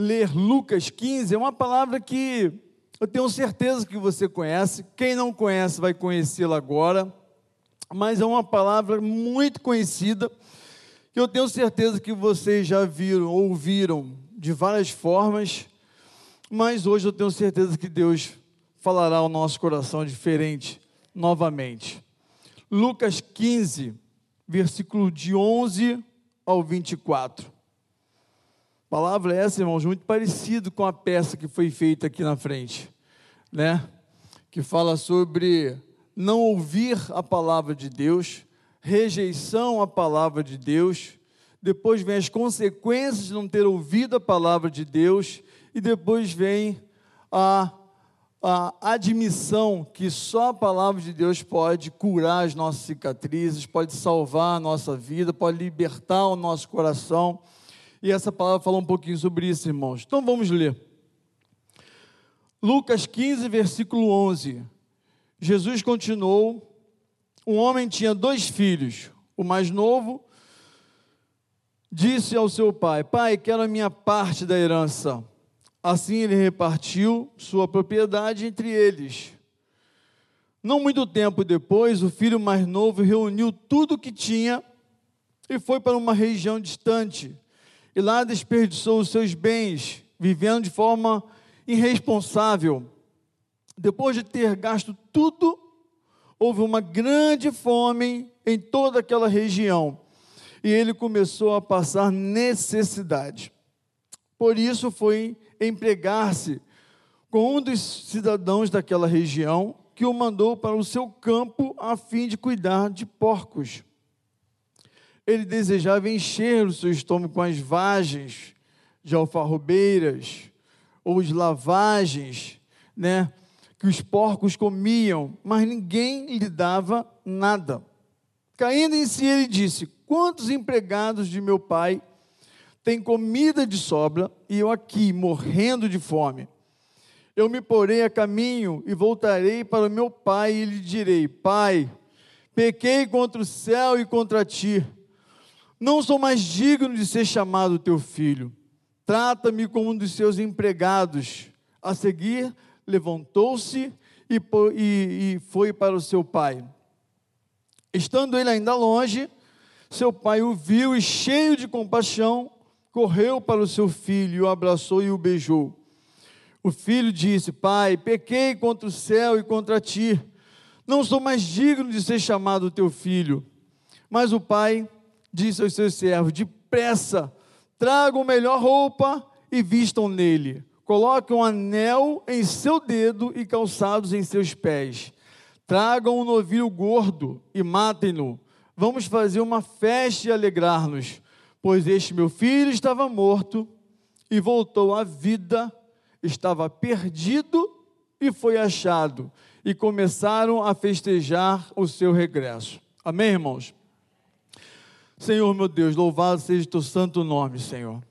ler Lucas 15, é uma palavra que eu tenho certeza que você conhece. Quem não conhece vai conhecê-la agora. Mas é uma palavra muito conhecida que eu tenho certeza que vocês já viram, ouviram de várias formas. Mas hoje eu tenho certeza que Deus falará ao nosso coração diferente novamente. Lucas 15, versículo de 11 ao 24. Palavra essa, irmãos, muito parecido com a peça que foi feita aqui na frente, né? Que fala sobre não ouvir a palavra de Deus, rejeição à palavra de Deus, depois vem as consequências de não ter ouvido a palavra de Deus, e depois vem a a admissão que só a palavra de Deus pode curar as nossas cicatrizes, pode salvar a nossa vida, pode libertar o nosso coração. E essa palavra fala um pouquinho sobre isso, irmãos. Então vamos ler. Lucas 15, versículo 11. Jesus continuou: Um homem tinha dois filhos. O mais novo disse ao seu pai: Pai, quero a minha parte da herança. Assim ele repartiu sua propriedade entre eles. Não muito tempo depois, o filho mais novo reuniu tudo o que tinha e foi para uma região distante. E lá desperdiçou os seus bens, vivendo de forma irresponsável. Depois de ter gasto tudo, houve uma grande fome em toda aquela região. E ele começou a passar necessidade. Por isso foi empregar-se com um dos cidadãos daquela região que o mandou para o seu campo a fim de cuidar de porcos. Ele desejava encher o seu estômago com as vagens de alfarrobeiras ou as lavagens, né, que os porcos comiam, mas ninguém lhe dava nada. Caindo em si, ele disse: Quantos empregados de meu pai tem comida de sobra e eu aqui morrendo de fome. Eu me porei a caminho e voltarei para meu pai e lhe direi: Pai, pequei contra o céu e contra ti. Não sou mais digno de ser chamado teu filho. Trata-me como um dos seus empregados. A seguir, levantou-se e, foi para o seu pai. Estando ele ainda longe, seu pai o viu e, cheio de compaixão, correu para o seu filho, o abraçou e o beijou. O filho disse: Pai, pequei contra o céu e contra ti. Não sou mais digno de ser chamado teu filho. Mas o pai disse aos seus servos: Depressa, tragam melhor roupa e vistam nele. Coloquem um anel em seu dedo e calçados em seus pés. Tragam um novilho gordo e matem-no. Vamos fazer uma festa e alegrar-nos Pois este meu filho estava morto e voltou à vida, estava perdido e foi achado. E começaram a festejar o seu regresso. Amém, irmãos? Senhor meu Deus, louvado seja o teu santo nome, Senhor.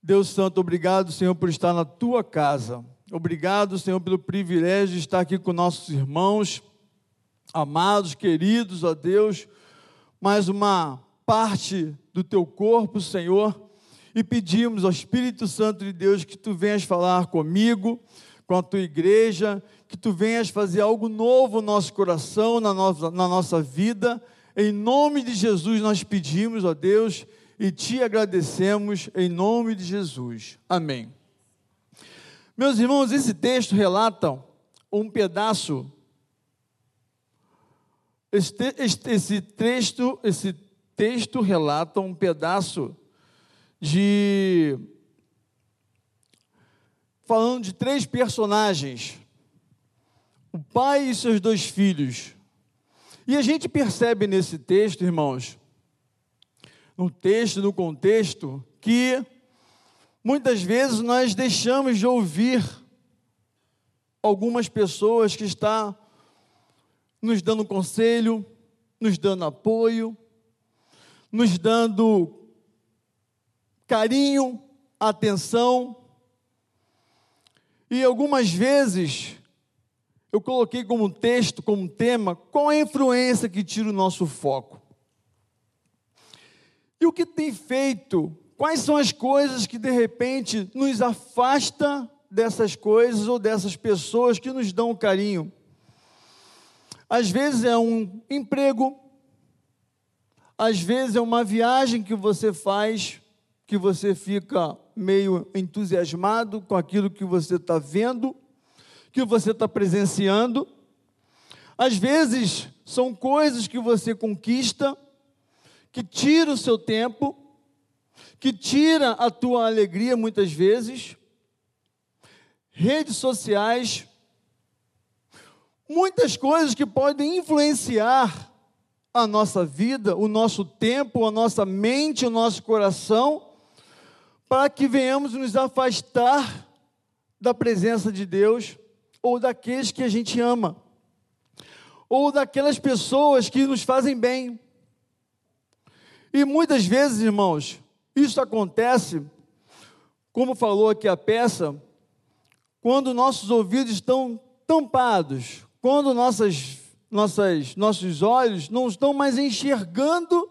Deus Santo, obrigado, Senhor, por estar na tua casa. Obrigado, Senhor, pelo privilégio de estar aqui com nossos irmãos, amados, queridos, ó Deus. Mais uma parte do teu corpo, Senhor, e pedimos ao Espírito Santo de Deus que tu venhas falar comigo, com a tua igreja, que tu venhas fazer algo novo no nosso coração, na nossa, na nossa vida. Em nome de Jesus nós pedimos, ó Deus, e te agradecemos em nome de Jesus. Amém. Meus irmãos, esse texto relata um pedaço esse, esse, esse, texto, esse texto relata um pedaço de. falando de três personagens: o pai e seus dois filhos. E a gente percebe nesse texto, irmãos, no texto, no contexto, que muitas vezes nós deixamos de ouvir algumas pessoas que estão nos dando conselho, nos dando apoio, nos dando carinho, atenção. E algumas vezes eu coloquei como texto, como tema, qual é a influência que tira o nosso foco. E o que tem feito, Quais são as coisas que de repente nos afasta dessas coisas ou dessas pessoas que nos dão carinho? Às vezes é um emprego, às vezes é uma viagem que você faz, que você fica meio entusiasmado com aquilo que você está vendo, que você está presenciando. Às vezes são coisas que você conquista, que tira o seu tempo, que tira a tua alegria muitas vezes. Redes sociais, muitas coisas que podem influenciar a nossa vida, o nosso tempo, a nossa mente, o nosso coração, para que venhamos nos afastar da presença de Deus ou daqueles que a gente ama, ou daquelas pessoas que nos fazem bem. E muitas vezes, irmãos, isso acontece, como falou aqui a peça, quando nossos ouvidos estão tampados, quando nossas nossas, nossos olhos não estão mais enxergando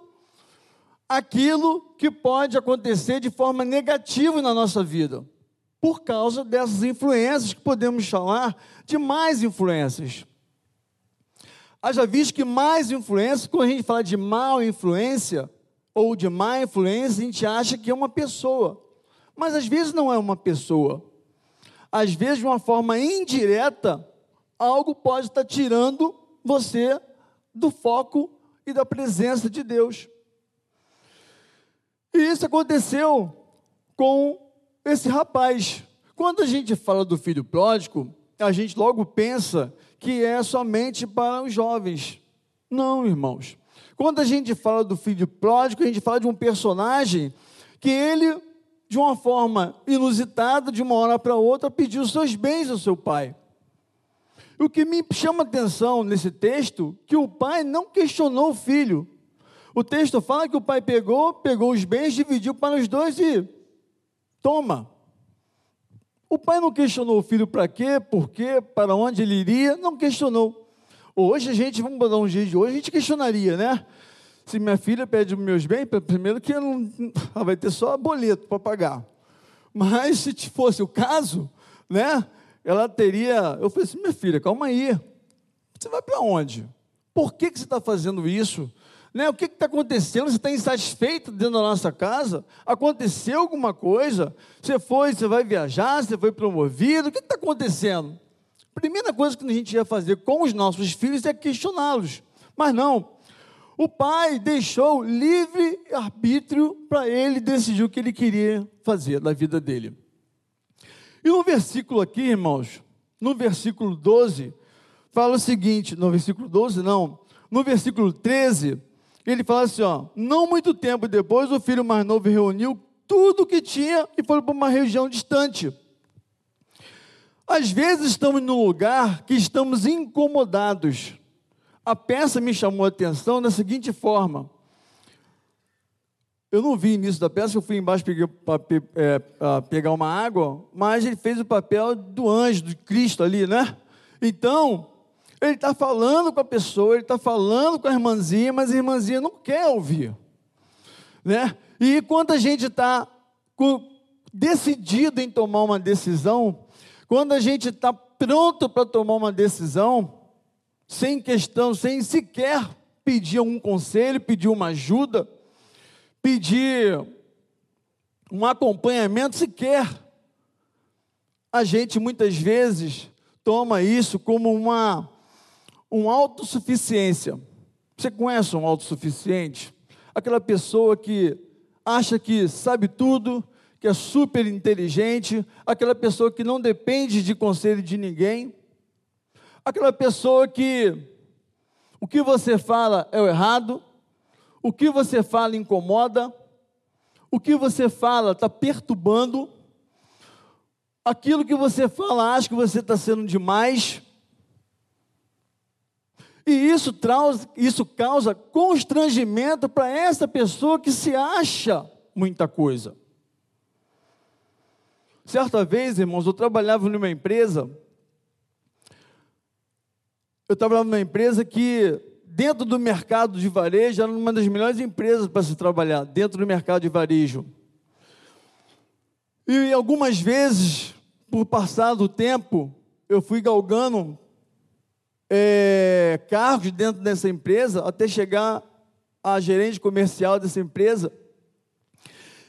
aquilo que pode acontecer de forma negativa na nossa vida, por causa dessas influências que podemos chamar de mais influências. Haja visto que mais influência, quando a gente fala de mal influência ou de má influência, a gente acha que é uma pessoa, mas às vezes não é uma pessoa. Às vezes, de uma forma indireta, algo pode estar tirando você do foco e da presença de Deus. E isso aconteceu com esse rapaz. Quando a gente fala do filho pródigo, a gente logo pensa que é somente para os jovens. Não, irmãos. Quando a gente fala do filho pródigo, a gente fala de um personagem que ele, de uma forma inusitada, de uma hora para outra, pediu seus bens ao seu pai. O que me chama atenção nesse texto, que o pai não questionou o filho. O texto fala que o pai pegou, pegou os bens, dividiu para os dois e toma. O pai não questionou o filho para quê, por quê, para onde ele iria, não questionou. Hoje a gente, vamos dar um jeito de hoje, a gente questionaria, né? Se minha filha pede meus bens, primeiro que não, ela vai ter só boleto para pagar. Mas se fosse o caso, né? ela teria. Eu falei assim: minha filha, calma aí. Você vai para onde? Por que, que você está fazendo isso? Né? O que está acontecendo? Você está insatisfeito dentro da nossa casa? Aconteceu alguma coisa? Você foi, você vai viajar, você foi promovido? O que está acontecendo? Primeira coisa que a gente ia fazer com os nossos filhos é questioná-los. Mas não. O pai deixou livre arbítrio para ele decidir o que ele queria fazer da vida dele. E no versículo aqui, irmãos, no versículo 12, fala o seguinte: no versículo 12, não, no versículo 13, ele fala assim: ó, não muito tempo depois, o filho mais novo reuniu tudo o que tinha e foi para uma região distante. Às vezes estamos num lugar que estamos incomodados. A peça me chamou a atenção da seguinte forma: eu não vi início da peça, eu fui embaixo para é, pegar uma água, mas ele fez o papel do anjo, do Cristo ali, né? Então, ele está falando com a pessoa, ele está falando com a irmãzinha, mas a irmãzinha não quer ouvir, né? E quando a gente está decidido em tomar uma decisão, quando a gente está pronto para tomar uma decisão, sem questão, sem sequer pedir um conselho, pedir uma ajuda, pedir um acompanhamento sequer. A gente muitas vezes toma isso como uma um autossuficiência. Você conhece um autossuficiente? Aquela pessoa que acha que sabe tudo, que é super inteligente, aquela pessoa que não depende de conselho de ninguém, aquela pessoa que o que você fala é o errado, o que você fala incomoda, o que você fala está perturbando, aquilo que você fala acha que você está sendo demais. E isso, traz, isso causa constrangimento para essa pessoa que se acha muita coisa. Certa vez, irmãos, eu trabalhava numa empresa. Eu trabalhava numa empresa que dentro do mercado de varejo, era uma das melhores empresas para se trabalhar, dentro do mercado de varejo. E algumas vezes, por passar do tempo, eu fui galgando é, cargos dentro dessa empresa até chegar a gerente comercial dessa empresa.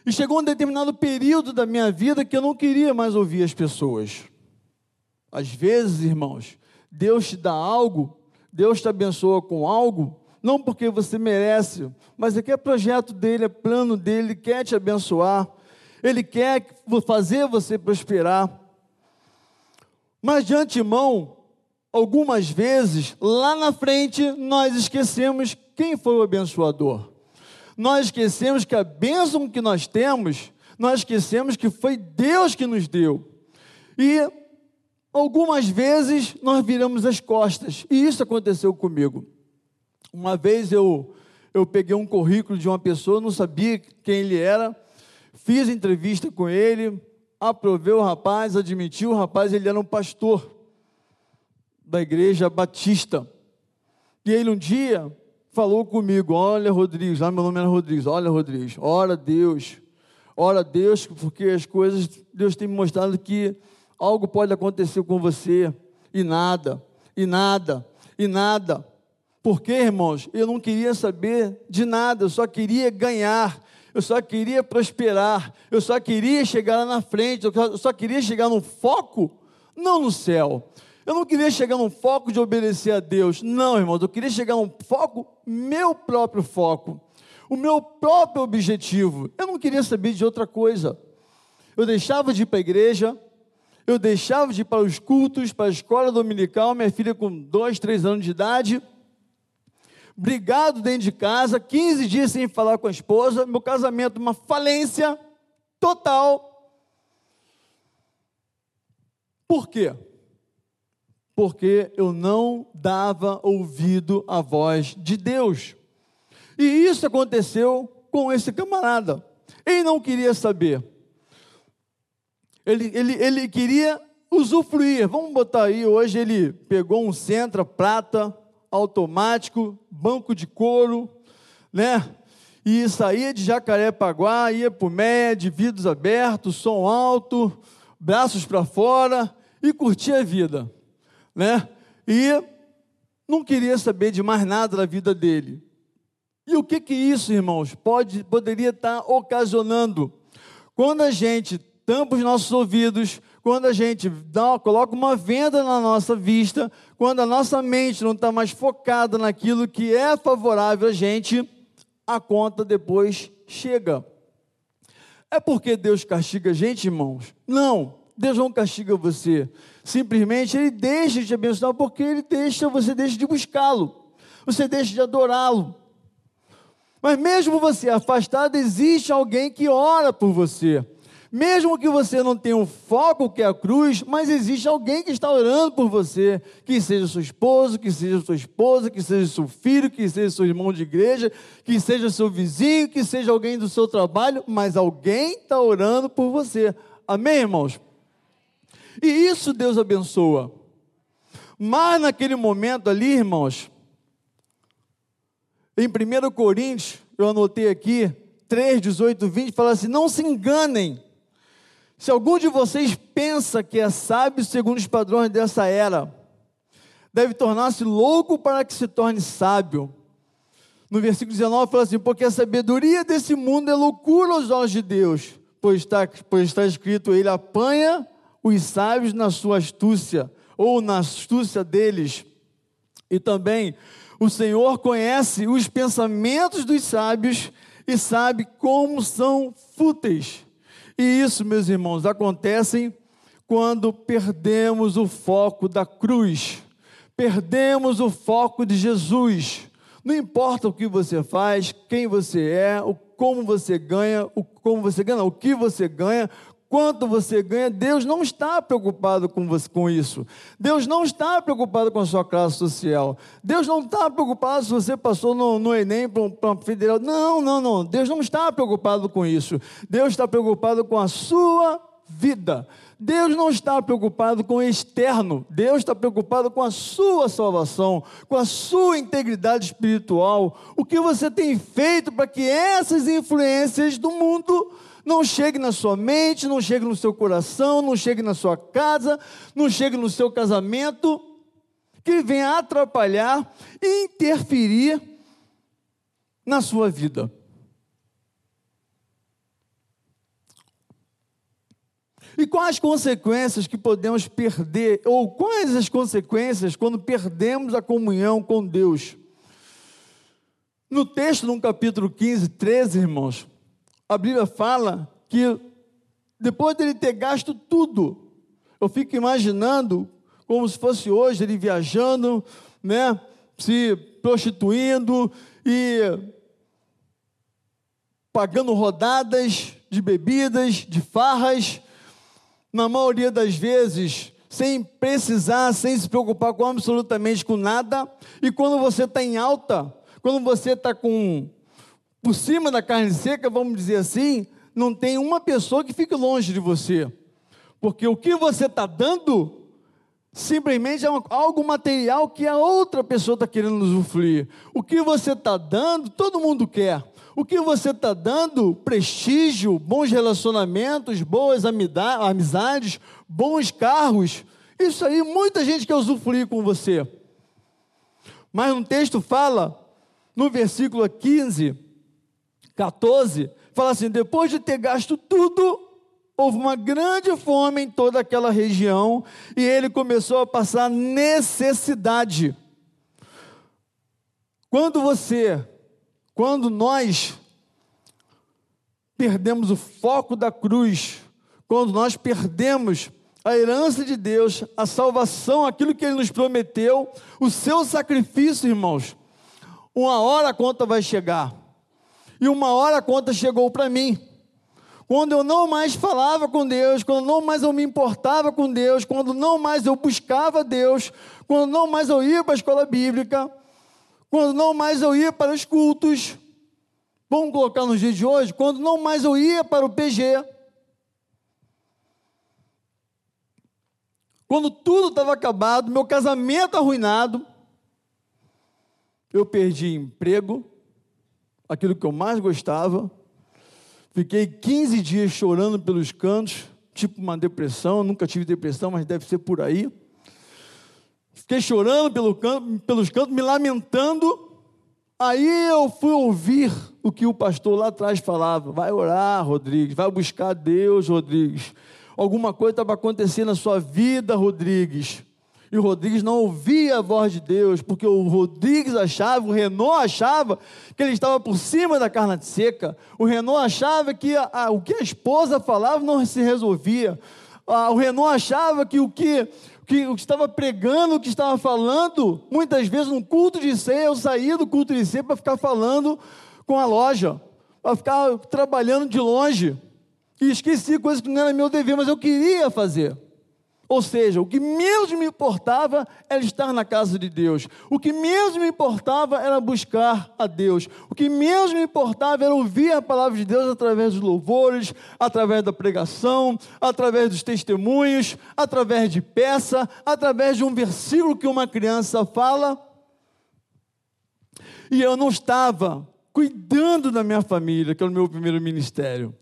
E chegou um determinado período da minha vida que eu não queria mais ouvir as pessoas. Às vezes, irmãos, Deus te dá algo, Deus te abençoa com algo, não porque você merece, mas é que é projeto dele, é plano dele, ele quer te abençoar, ele quer fazer você prosperar. Mas de antemão, algumas vezes, lá na frente, nós esquecemos quem foi o abençoador. Nós esquecemos que a bênção que nós temos, nós esquecemos que foi Deus que nos deu. E algumas vezes nós viramos as costas, e isso aconteceu comigo. Uma vez eu, eu peguei um currículo de uma pessoa, não sabia quem ele era, fiz entrevista com ele, aprovei o rapaz, admitiu o rapaz, ele era um pastor da igreja batista. E ele um dia falou comigo: Olha, Rodrigues, lá meu nome era Rodrigues, olha, Rodrigues, ora Deus, ora Deus, porque as coisas, Deus tem me mostrado que algo pode acontecer com você, e nada, e nada, e nada. Porque, irmãos, eu não queria saber de nada, eu só queria ganhar, eu só queria prosperar, eu só queria chegar lá na frente, eu só queria chegar no foco, não no céu. Eu não queria chegar num foco de obedecer a Deus. Não, irmãos, eu queria chegar num foco, meu próprio foco, o meu próprio objetivo. Eu não queria saber de outra coisa. Eu deixava de ir para a igreja, eu deixava de ir para os cultos, para a escola dominical, minha filha com dois, três anos de idade, brigado dentro de casa, 15 dias sem falar com a esposa, meu casamento, uma falência total. Por quê? Porque eu não dava ouvido à voz de Deus. E isso aconteceu com esse camarada. Ele não queria saber. Ele, ele, ele queria usufruir. Vamos botar aí, hoje ele pegou um Centra prata automático, banco de couro, né? E saía de Jacarepaguá, ia para o MED, vidros abertos, som alto, braços para fora e curtia a vida né? E não queria saber de mais nada da vida dele. E o que que isso, irmãos, pode poderia estar ocasionando? Quando a gente tampa os nossos ouvidos, quando a gente dá, coloca uma venda na nossa vista, quando a nossa mente não está mais focada naquilo que é favorável a gente, a conta depois chega. É porque Deus castiga a gente, irmãos? Não, Deus não castiga você. Simplesmente ele deixa de te abençoar porque ele deixa, você deixa de buscá-lo. Você deixa de adorá-lo. Mas mesmo você afastado, existe alguém que ora por você. Mesmo que você não tenha um foco que é a cruz, mas existe alguém que está orando por você, que seja seu esposo, que seja sua esposa, que seja seu filho, que seja seu irmão de igreja, que seja seu vizinho, que seja alguém do seu trabalho, mas alguém está orando por você. Amém, irmãos? E isso Deus abençoa. Mas naquele momento ali, irmãos, em 1 Coríntios, eu anotei aqui, 3, 18, 20, fala assim: não se enganem. Se algum de vocês pensa que é sábio segundo os padrões dessa era, deve tornar-se louco para que se torne sábio. No versículo 19 fala assim: porque a sabedoria desse mundo é loucura aos olhos de Deus, pois está, pois está escrito: ele apanha os sábios na sua astúcia, ou na astúcia deles. E também o Senhor conhece os pensamentos dos sábios e sabe como são fúteis. E isso, meus irmãos, acontece quando perdemos o foco da cruz, perdemos o foco de Jesus. Não importa o que você faz, quem você é, o como você ganha, o como você ganha, o que você ganha, quanto você ganha, Deus não está preocupado com, você, com isso. Deus não está preocupado com a sua classe social. Deus não está preocupado se você passou no, no Enem para um federal. Não, não, não. Deus não está preocupado com isso. Deus está preocupado com a sua vida. Deus não está preocupado com o externo, Deus está preocupado com a sua salvação, com a sua integridade espiritual. O que você tem feito para que essas influências do mundo não chegue na sua mente, não chegue no seu coração, não chegue na sua casa, não chegue no seu casamento, que venha atrapalhar e interferir na sua vida. E quais as consequências que podemos perder, ou quais as consequências quando perdemos a comunhão com Deus? No texto, no capítulo 15, 13, irmãos, a Bíblia fala que depois dele ter gasto tudo, eu fico imaginando como se fosse hoje ele viajando, né, se prostituindo e pagando rodadas de bebidas, de farras, na maioria das vezes, sem precisar, sem se preocupar com absolutamente com nada. E quando você está em alta, quando você está com por cima da carne seca, vamos dizer assim, não tem uma pessoa que fique longe de você. Porque o que você está dando simplesmente é algo material que a outra pessoa está querendo usufruir. O que você está dando, todo mundo quer. O que você está dando? Prestígio, bons relacionamentos, boas amizades, bons carros. Isso aí muita gente quer usufruir com você. Mas no texto fala, no versículo 15, 14, fala assim: depois de ter gasto tudo, houve uma grande fome em toda aquela região e ele começou a passar necessidade. Quando você quando nós perdemos o foco da cruz, quando nós perdemos a herança de Deus, a salvação, aquilo que Ele nos prometeu, o seu sacrifício, irmãos, uma hora a conta vai chegar. E uma hora a conta chegou para mim. Quando eu não mais falava com Deus, quando não mais eu me importava com Deus, quando não mais eu buscava Deus, quando não mais eu ia para a escola bíblica, quando não mais eu ia para os cultos, vamos colocar nos dias de hoje, quando não mais eu ia para o PG, quando tudo estava acabado, meu casamento arruinado, eu perdi emprego, aquilo que eu mais gostava, fiquei 15 dias chorando pelos cantos, tipo uma depressão, nunca tive depressão, mas deve ser por aí. Fiquei chorando pelo canto, pelos cantos, me lamentando. Aí eu fui ouvir o que o pastor lá atrás falava. Vai orar, Rodrigues. Vai buscar Deus, Rodrigues. Alguma coisa estava acontecendo na sua vida, Rodrigues. E o Rodrigues não ouvia a voz de Deus, porque o Rodrigues achava, o Renault achava que ele estava por cima da carne seca. O Renault achava que a, a, o que a esposa falava não se resolvia. A, o Renault achava que o que que o que estava pregando, o que estava falando, muitas vezes no culto de ceia, eu saía do culto de ceia para ficar falando com a loja, para ficar trabalhando de longe. E esqueci coisas que não era meu dever, mas eu queria fazer. Ou seja, o que menos me importava era estar na casa de Deus. O que menos me importava era buscar a Deus. O que menos me importava era ouvir a palavra de Deus através dos louvores, através da pregação, através dos testemunhos, através de peça, através de um versículo que uma criança fala. E eu não estava cuidando da minha família, que era o meu primeiro ministério.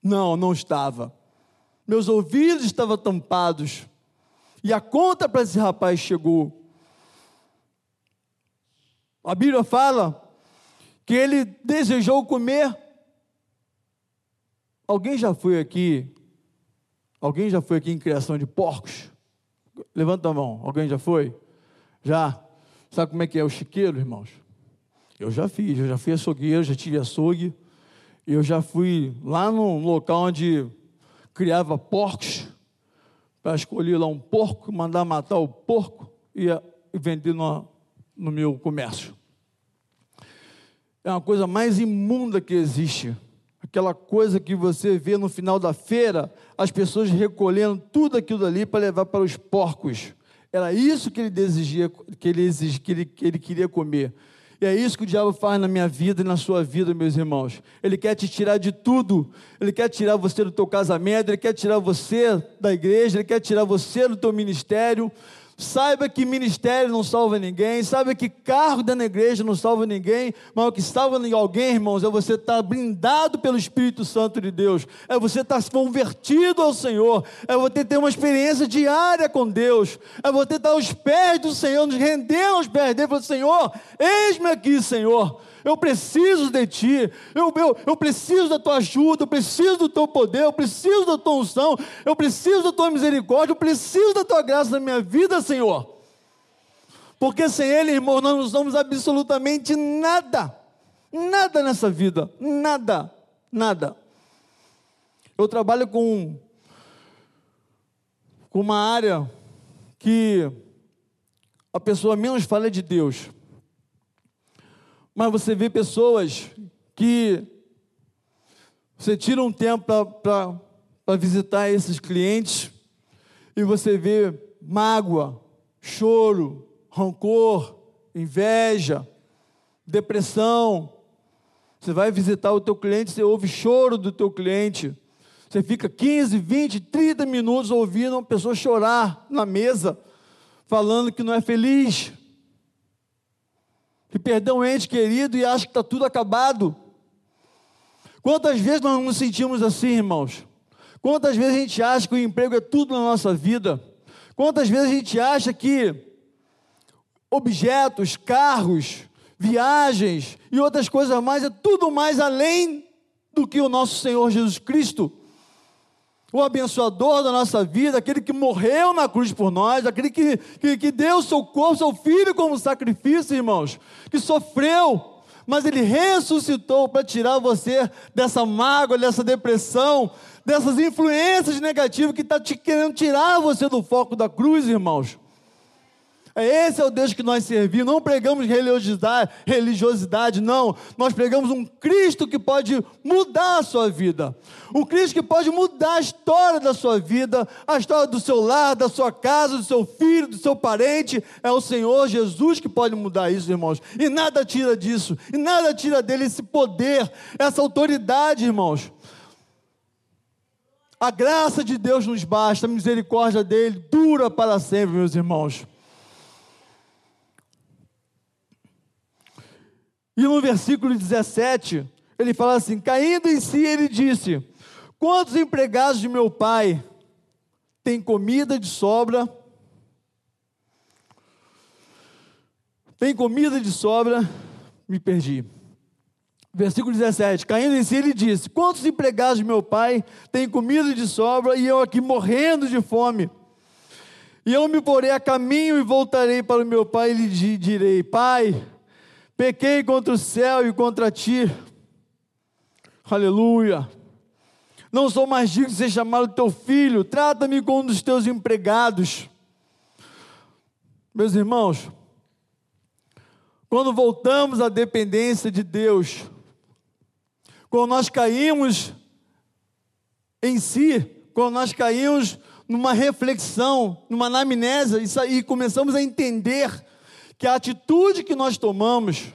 Não, não estava meus ouvidos estavam tampados, e a conta para esse rapaz chegou. A Bíblia fala que ele desejou comer. Alguém já foi aqui? Alguém já foi aqui em criação de porcos? Levanta a mão. Alguém já foi? Já? Sabe como é que é o chiqueiro, irmãos? Eu já fiz, eu já fui açougueiro, já tive açougue. Eu já fui lá no local onde criava porcos, para escolher lá um porco, mandar matar o porco e, vender no, no meu comércio. É uma coisa mais imunda que existe. Aquela coisa que você vê no final da feira, as pessoas recolhendo tudo aquilo ali para levar para os porcos. Era isso que ele deseja, que ele, exige, que ele, que ele queria comer. E é isso que o diabo faz na minha vida e na sua vida, meus irmãos. Ele quer te tirar de tudo. Ele quer tirar você do teu casamento, ele quer tirar você da igreja, ele quer tirar você do teu ministério. Saiba que ministério não salva ninguém, saiba que cargo dentro da igreja não salva ninguém, mas o que salva alguém, irmãos, é você estar blindado pelo Espírito Santo de Deus, é você estar convertido ao Senhor, é você ter uma experiência diária com Deus, é você estar aos pés do Senhor, nos rendendo aos pés dele, falando, Senhor, eis-me aqui, Senhor, eu preciso de Ti, eu, eu, eu preciso da Tua ajuda, eu preciso do Teu poder, eu preciso da Tua unção, eu preciso da Tua misericórdia, eu preciso da Tua graça na minha vida, Senhor. Porque sem Ele, irmão, nós não somos absolutamente nada, nada nessa vida, nada, nada. Eu trabalho com, com uma área que a pessoa menos fala de Deus. Mas você vê pessoas que você tira um tempo para visitar esses clientes e você vê mágoa, choro, rancor, inveja, depressão. Você vai visitar o teu cliente, você ouve choro do teu cliente. Você fica 15, 20, 30 minutos ouvindo uma pessoa chorar na mesa, falando que não é feliz que perdeu um ente querido e acha que está tudo acabado. Quantas vezes nós nos sentimos assim, irmãos? Quantas vezes a gente acha que o emprego é tudo na nossa vida? Quantas vezes a gente acha que objetos, carros, viagens e outras coisas mais é tudo mais além do que o nosso Senhor Jesus Cristo? O abençoador da nossa vida, aquele que morreu na cruz por nós, aquele que, que, que deu seu corpo, seu filho como sacrifício, irmãos, que sofreu, mas ele ressuscitou para tirar você dessa mágoa, dessa depressão, dessas influências negativas que está te querendo tirar você do foco da cruz, irmãos. É esse é o Deus que nós servimos. Não pregamos religiosidade, religiosidade, não. Nós pregamos um Cristo que pode mudar a sua vida. Um Cristo que pode mudar a história da sua vida, a história do seu lar, da sua casa, do seu filho, do seu parente. É o Senhor Jesus que pode mudar isso, irmãos. E nada tira disso. E nada tira dele esse poder, essa autoridade, irmãos. A graça de Deus nos basta, a misericórdia dele dura para sempre, meus irmãos. E no versículo 17, ele fala assim: caindo em si, ele disse: Quantos empregados de meu pai têm comida de sobra? Tem comida de sobra? Me perdi. Versículo 17: Caindo em si, ele disse: Quantos empregados de meu pai têm comida de sobra e eu aqui morrendo de fome? E eu me porei a caminho e voltarei para o meu pai e lhe direi: Pai, Pequei contra o céu e contra ti. Aleluia. Não sou mais digno de ser chamado teu filho. Trata-me como um dos teus empregados. Meus irmãos, quando voltamos à dependência de Deus, quando nós caímos em si, quando nós caímos numa reflexão, numa anamnésia e começamos a entender que a atitude que nós tomamos,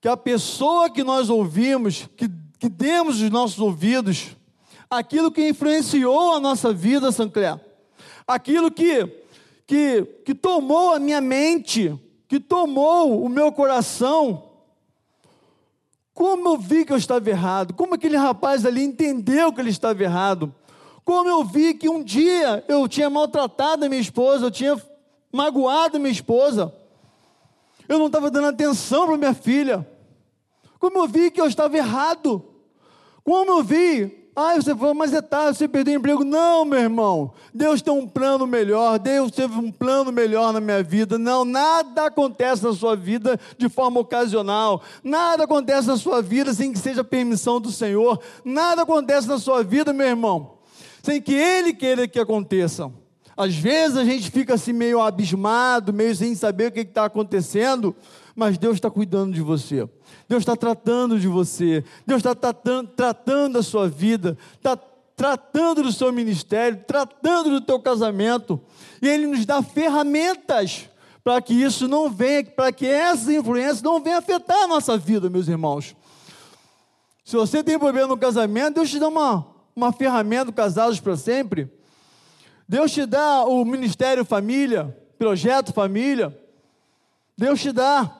que a pessoa que nós ouvimos, que, que demos os nossos ouvidos, aquilo que influenciou a nossa vida, Sancler, aquilo que, que, que tomou a minha mente, que tomou o meu coração, como eu vi que eu estava errado, como aquele rapaz ali entendeu que ele estava errado, como eu vi que um dia eu tinha maltratado a minha esposa, eu tinha magoado minha esposa. Eu não estava dando atenção para minha filha. Como eu vi que eu estava errado. Como eu vi. Ah, você falou, mas é tarde, você perdeu o emprego. Não, meu irmão. Deus tem um plano melhor. Deus teve um plano melhor na minha vida. Não, nada acontece na sua vida de forma ocasional. Nada acontece na sua vida sem que seja permissão do Senhor. Nada acontece na sua vida, meu irmão, sem que Ele queira que aconteça. Às vezes a gente fica assim meio abismado, meio sem saber o que está acontecendo, mas Deus está cuidando de você. Deus está tratando de você. Deus está tratando, tratando a sua vida, está tratando do seu ministério, tratando do teu casamento. E Ele nos dá ferramentas para que isso não venha, para que essas influências não venham afetar a nossa vida, meus irmãos. Se você tem problema no casamento, Deus te dá uma, uma ferramenta, casados para sempre Deus te dá o ministério família, projeto família. Deus te dá.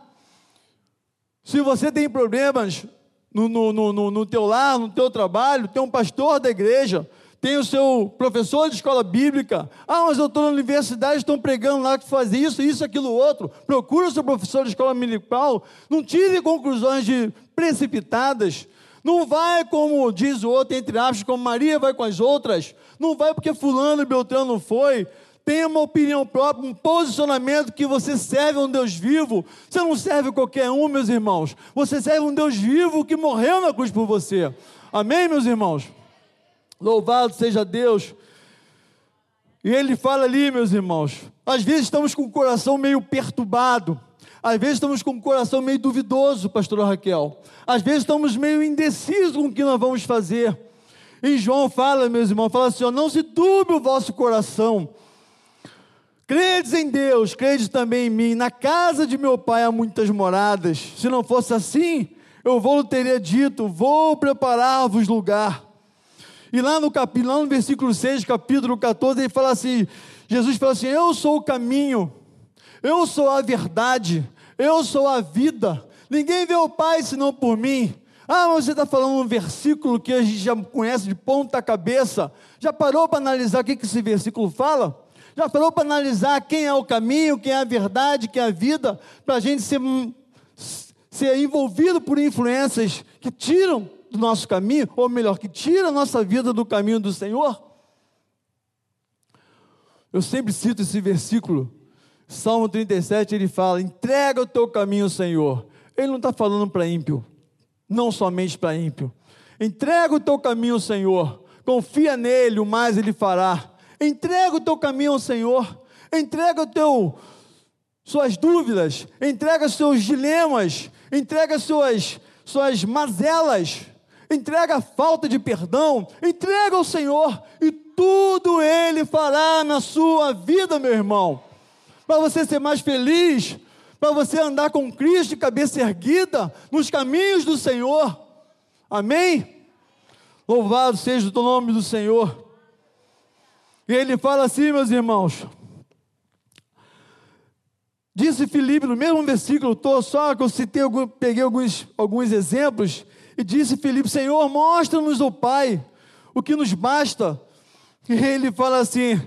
Se você tem problemas no, no, no, no teu lar, no teu trabalho, tem um pastor da igreja, tem o seu professor de escola bíblica. Ah, mas eu estou na universidade, estão pregando lá que faz isso, isso, aquilo, outro. Procura o seu professor de escola municipal. Não tire conclusões de precipitadas. Não vai como diz o outro, entre aspas, como Maria vai com as outras. Não vai porque fulano e Beltrano não foi. Tenha uma opinião própria, um posicionamento que você serve a um Deus vivo. Você não serve qualquer um, meus irmãos. Você serve um Deus vivo que morreu na cruz por você. Amém, meus irmãos? Louvado seja Deus. E ele fala ali, meus irmãos, às vezes estamos com o coração meio perturbado, às vezes estamos com o coração meio duvidoso, pastora Raquel, às vezes estamos meio indecisos com o que nós vamos fazer. E João fala, meus irmãos, fala assim: ó, não se turbe o vosso coração, credes em Deus, credes também em mim, na casa de meu pai há muitas moradas, se não fosse assim, eu vou teria dito, vou preparar-vos lugar. E lá no capítulo, lá no versículo 6, capítulo 14, ele fala assim: Jesus fala assim: Eu sou o caminho, eu sou a verdade, eu sou a vida. Ninguém vê o Pai senão por mim. Ah, mas você está falando um versículo que a gente já conhece de ponta cabeça. Já parou para analisar o que, que esse versículo fala? Já parou para analisar quem é o caminho, quem é a verdade, quem é a vida, para a gente ser, ser envolvido por influências que tiram do nosso caminho, ou melhor, que tira a nossa vida do caminho do Senhor? Eu sempre cito esse versículo, Salmo 37, ele fala: entrega o teu caminho, Senhor. Ele não está falando para ímpio, não somente para ímpio. Entrega o teu caminho, Senhor. Confia nele, o mais ele fará. Entrega o teu caminho ao Senhor. Entrega o teu suas dúvidas, entrega seus dilemas, entrega suas suas mazelas entrega a falta de perdão, entrega ao Senhor e tudo Ele fará na sua vida, meu irmão. Para você ser mais feliz, para você andar com Cristo de cabeça erguida nos caminhos do Senhor. Amém? Louvado seja o nome do Senhor. E ele fala assim, meus irmãos. Disse Filipe, no mesmo versículo, tô, só que eu citei, peguei alguns, alguns exemplos, e disse Filipe: Senhor, mostra-nos o Pai, o que nos basta. E ele fala assim: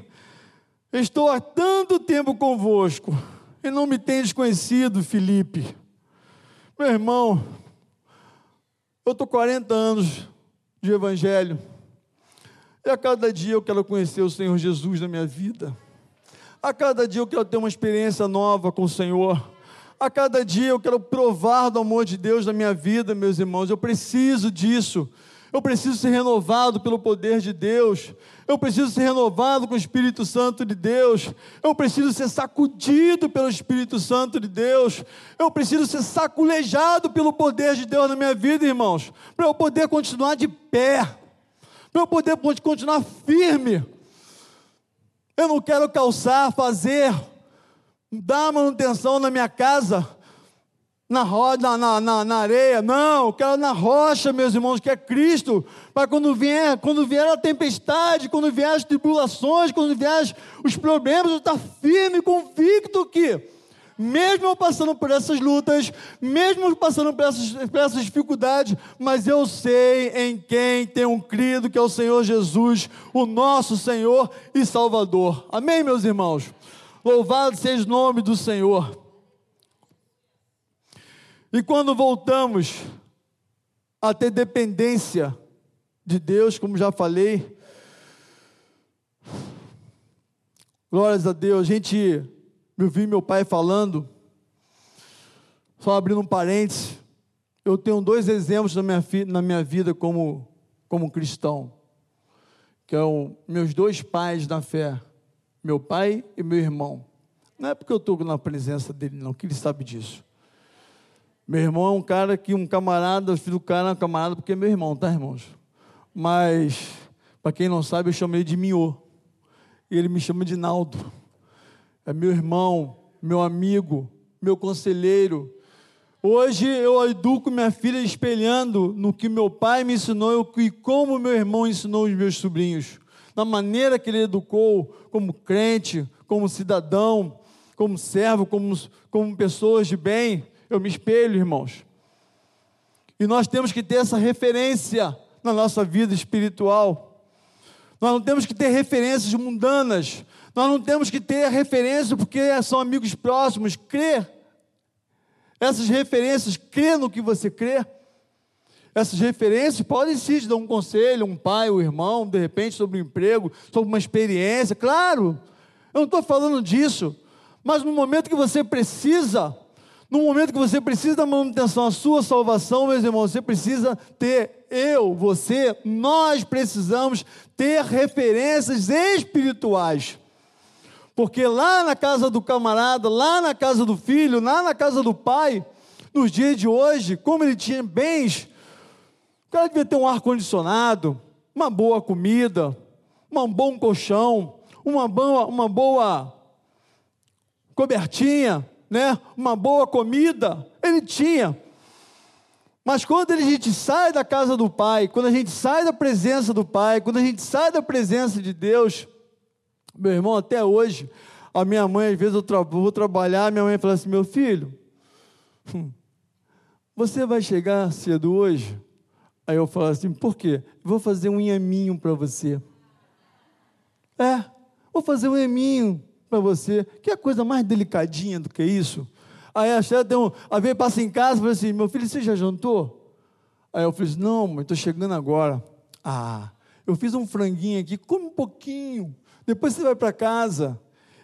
Estou há tanto tempo convosco, e não me tendes conhecido, Filipe. Meu irmão, eu estou 40 anos de evangelho, e a cada dia eu quero conhecer o Senhor Jesus na minha vida. A cada dia eu quero ter uma experiência nova com o Senhor. A cada dia eu quero provar do amor de Deus na minha vida, meus irmãos. Eu preciso disso. Eu preciso ser renovado pelo poder de Deus. Eu preciso ser renovado com o Espírito Santo de Deus. Eu preciso ser sacudido pelo Espírito Santo de Deus. Eu preciso ser saculejado pelo poder de Deus na minha vida, irmãos. Para eu poder continuar de pé. Para eu poder continuar firme. Eu não quero calçar, fazer dar manutenção na minha casa, na roda, na, na, na, areia. Não, eu quero na rocha, meus irmãos, que é Cristo. Para quando vier, quando vier a tempestade, quando vier as tribulações, quando vier os problemas, eu estar firme, convicto que, mesmo eu passando por essas lutas, mesmo passando por essas, por essas dificuldades, mas eu sei em quem tenho crido, que é o Senhor Jesus, o nosso Senhor e Salvador. Amém, meus irmãos? Louvado seja o nome do Senhor. E quando voltamos a ter dependência de Deus, como já falei, glórias a Deus, a gente, eu vi meu pai falando, só abrindo um parênteses, eu tenho dois exemplos na minha, na minha vida como, como cristão, que são meus dois pais na fé meu pai e meu irmão. Não é porque eu estou na presença dele, não, que ele sabe disso. Meu irmão é um cara que, um camarada, filho do cara é um camarada porque é meu irmão, tá, irmãos? Mas, para quem não sabe, eu chamo ele de Miô. E ele me chama de Naldo. É meu irmão, meu amigo, meu conselheiro. Hoje eu educo minha filha espelhando no que meu pai me ensinou e como meu irmão ensinou os meus sobrinhos. na maneira que ele educou como crente, como cidadão, como servo, como, como pessoas de bem. Eu me espelho, irmãos. E nós temos que ter essa referência na nossa vida espiritual. Nós não temos que ter referências mundanas. Nós não temos que ter referência porque são amigos próximos. Crer. Essas referências, crer no que você crê. Essas referências podem sim te dar um conselho, um pai, um irmão, de repente, sobre um emprego, sobre uma experiência. Claro, eu não estou falando disso. Mas no momento que você precisa, no momento que você precisa da manutenção, a sua salvação, meus irmãos, você precisa ter, eu, você, nós precisamos ter referências espirituais. Porque lá na casa do camarada, lá na casa do filho, lá na casa do pai, nos dias de hoje, como ele tinha bens, cara devia ter um ar-condicionado, uma boa comida, um bom colchão, uma boa, uma boa cobertinha, né? uma boa comida. Ele tinha. Mas quando a gente sai da casa do Pai, quando a gente sai da presença do Pai, quando a gente sai da presença de Deus, meu irmão, até hoje, a minha mãe, às vezes eu tra vou trabalhar, minha mãe fala assim: meu filho, hum, você vai chegar cedo hoje? Aí eu falo assim: por quê? Vou fazer um iaminho para você. É, vou fazer um iaminho para você. Que é coisa mais delicadinha do que isso? Aí a chefe tem um, a vez passa em casa e fala assim: meu filho, você já jantou? Aí eu falei não, mãe, estou chegando agora. Ah, eu fiz um franguinho aqui, come um pouquinho. Depois você vai para casa.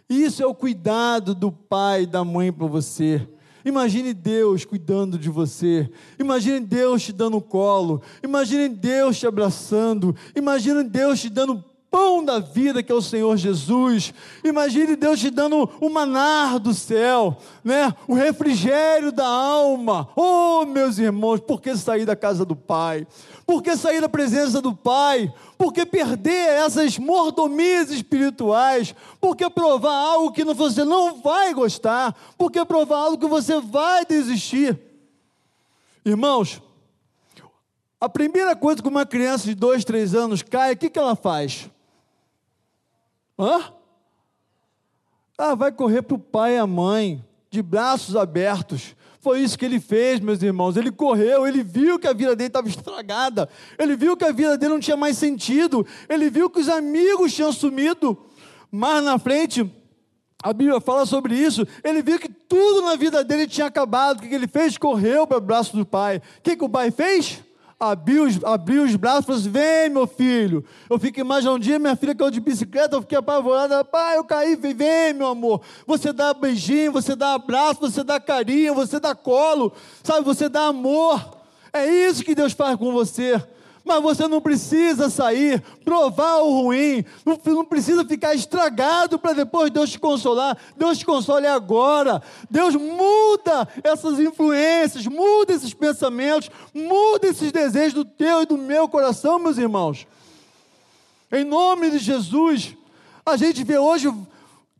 Isso é o cuidado do pai e da mãe para você. Imagine Deus cuidando de você. Imagine Deus te dando colo. Imagine Deus te abraçando. Imagine Deus te dando pão da vida que é o Senhor Jesus. Imagine Deus te dando o manar do céu, né? O refrigério da alma. Oh, meus irmãos, por que sair da casa do Pai? Por que sair da presença do Pai? Por que perder essas mordomias espirituais? Por que provar algo que você não vai gostar? Por que provar algo que você vai desistir? Irmãos, a primeira coisa que uma criança de dois, três anos cai, o que, que ela faz? Hã? Ah, vai correr para o pai e a mãe, de braços abertos. Foi isso que ele fez, meus irmãos. Ele correu, ele viu que a vida dele estava estragada, ele viu que a vida dele não tinha mais sentido, ele viu que os amigos tinham sumido. Mas na frente, a Bíblia fala sobre isso. Ele viu que tudo na vida dele tinha acabado. O que ele fez? Correu para o braço do pai. O que, que o pai fez? Abriu os, abriu os braços e falou assim: Vem, meu filho. Eu fico imaginando um dia, minha filha caiu de bicicleta, eu fiquei apavorada. Pai, eu caí, vem, vem, meu amor. Você dá beijinho, você dá abraço, você dá carinho, você dá colo, sabe? Você dá amor. É isso que Deus faz com você. Mas você não precisa sair, provar o ruim, não, não precisa ficar estragado para depois Deus te consolar. Deus te console agora. Deus muda essas influências, muda esses pensamentos, muda esses desejos do teu e do meu coração, meus irmãos. Em nome de Jesus, a gente vê hoje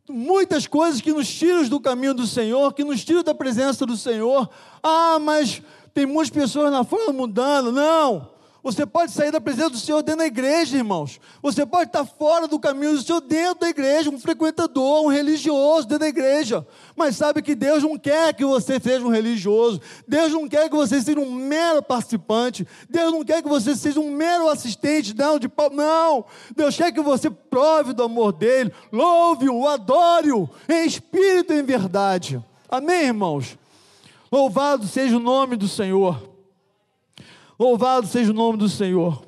muitas coisas que nos tiram do caminho do Senhor, que nos tiram da presença do Senhor. Ah, mas tem muitas pessoas na fora mudando. Não. Você pode sair da presença do Senhor dentro da igreja, irmãos. Você pode estar fora do caminho do Senhor dentro da igreja, um frequentador, um religioso dentro da igreja. Mas sabe que Deus não quer que você seja um religioso. Deus não quer que você seja um mero participante. Deus não quer que você seja um mero assistente. Não, de não. Deus quer que você prove do amor dele, louve-o, adore-o em espírito e em verdade. Amém, irmãos? Louvado seja o nome do Senhor. Louvado seja o nome do Senhor.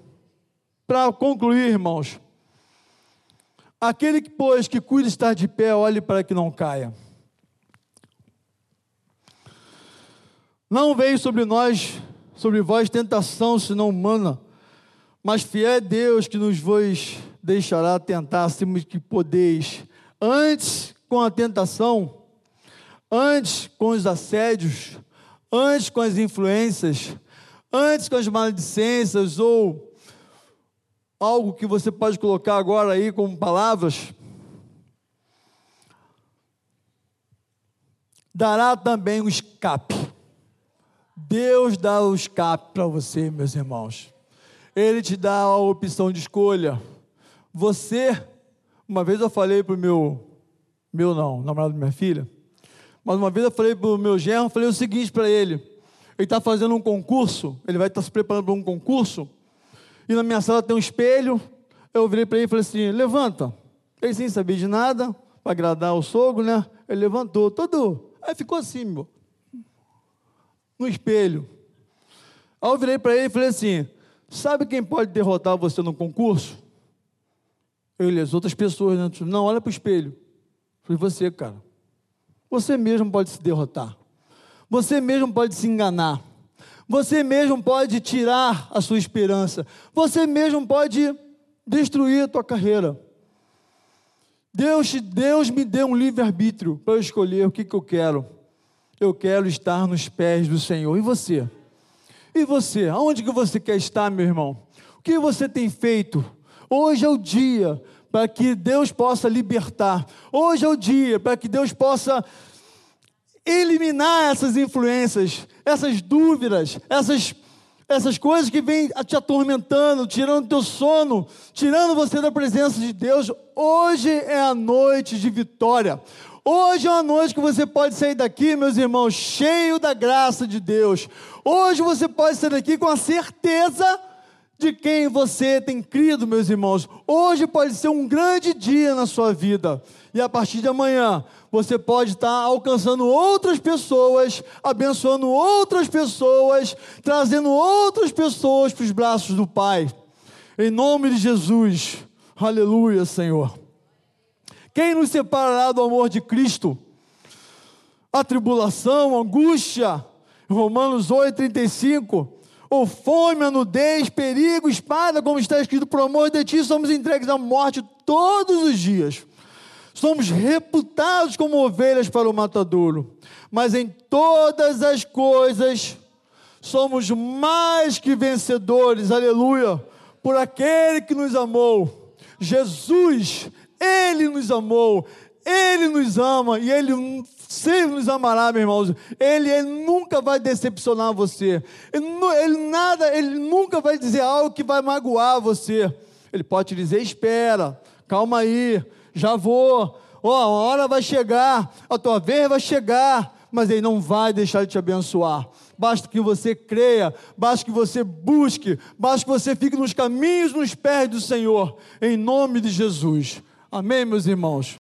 Para concluir, irmãos, aquele que, pois, que cuida estar de pé, olhe para que não caia. Não veio sobre nós, sobre vós, tentação senão humana, mas fiel é Deus que nos vos deixará tentar acima que podeis. Antes com a tentação, antes com os assédios, antes com as influências, antes com as maledicências ou algo que você pode colocar agora aí como palavras, dará também o escape. Deus dá o escape para você, meus irmãos. Ele te dá a opção de escolha. Você, uma vez eu falei para o meu, meu não, namorado da minha filha, mas uma vez eu falei para o meu genro, falei o seguinte para ele, ele está fazendo um concurso, ele vai estar tá se preparando para um concurso, e na minha sala tem um espelho, eu virei para ele e falei assim, levanta, ele sem saber de nada, para agradar o sogro, né, ele levantou, todo, aí ficou assim, meu, no espelho, aí eu virei para ele e falei assim, sabe quem pode derrotar você no concurso? Ele, as outras pessoas, né? não, olha para o espelho, foi você, cara, você mesmo pode se derrotar. Você mesmo pode se enganar. Você mesmo pode tirar a sua esperança. Você mesmo pode destruir a tua carreira. Deus, Deus me deu um livre-arbítrio para eu escolher o que, que eu quero. Eu quero estar nos pés do Senhor. E você? E você? Aonde que você quer estar, meu irmão? O que você tem feito? Hoje é o dia para que Deus possa libertar. Hoje é o dia para que Deus possa eliminar essas influências, essas dúvidas, essas, essas coisas que vêm te atormentando, tirando teu sono, tirando você da presença de Deus. Hoje é a noite de vitória. Hoje é uma noite que você pode sair daqui, meus irmãos, cheio da graça de Deus. Hoje você pode sair daqui com a certeza de quem você tem crido, meus irmãos. Hoje pode ser um grande dia na sua vida. E a partir de amanhã, você pode estar alcançando outras pessoas, abençoando outras pessoas, trazendo outras pessoas para os braços do Pai. Em nome de Jesus. Aleluia, Senhor. Quem nos separará do amor de Cristo? A tribulação, a angústia. Romanos 8, 35 ou fome, a nudez, perigo, espada, como está escrito, por amor de ti, somos entregues à morte todos os dias. Somos reputados como ovelhas para o matadouro, mas em todas as coisas somos mais que vencedores, aleluia, por aquele que nos amou. Jesus, Ele nos amou, Ele nos ama e Ele sempre nos amará, meus irmãos. Ele, ele nunca vai decepcionar você. Ele, ele, nada, ele nunca vai dizer algo que vai magoar você. Ele pode te dizer: espera, calma aí, já vou. Oh, a hora vai chegar, a tua vez vai chegar, mas ele não vai deixar de te abençoar. Basta que você creia, basta que você busque, basta que você fique nos caminhos, nos pés do Senhor, em nome de Jesus. Amém, meus irmãos?